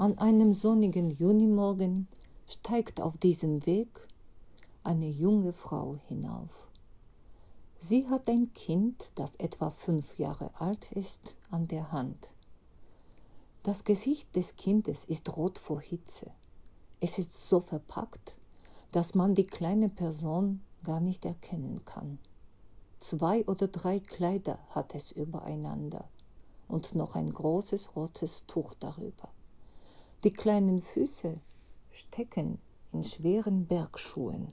An einem sonnigen Junimorgen steigt auf diesem Weg eine junge Frau hinauf. Sie hat ein Kind, das etwa fünf Jahre alt ist, an der Hand. Das Gesicht des Kindes ist rot vor Hitze. Es ist so verpackt, dass man die kleine Person gar nicht erkennen kann. Zwei oder drei Kleider hat es übereinander und noch ein großes rotes Tuch darüber. Die kleinen Füße stecken in schweren Bergschuhen.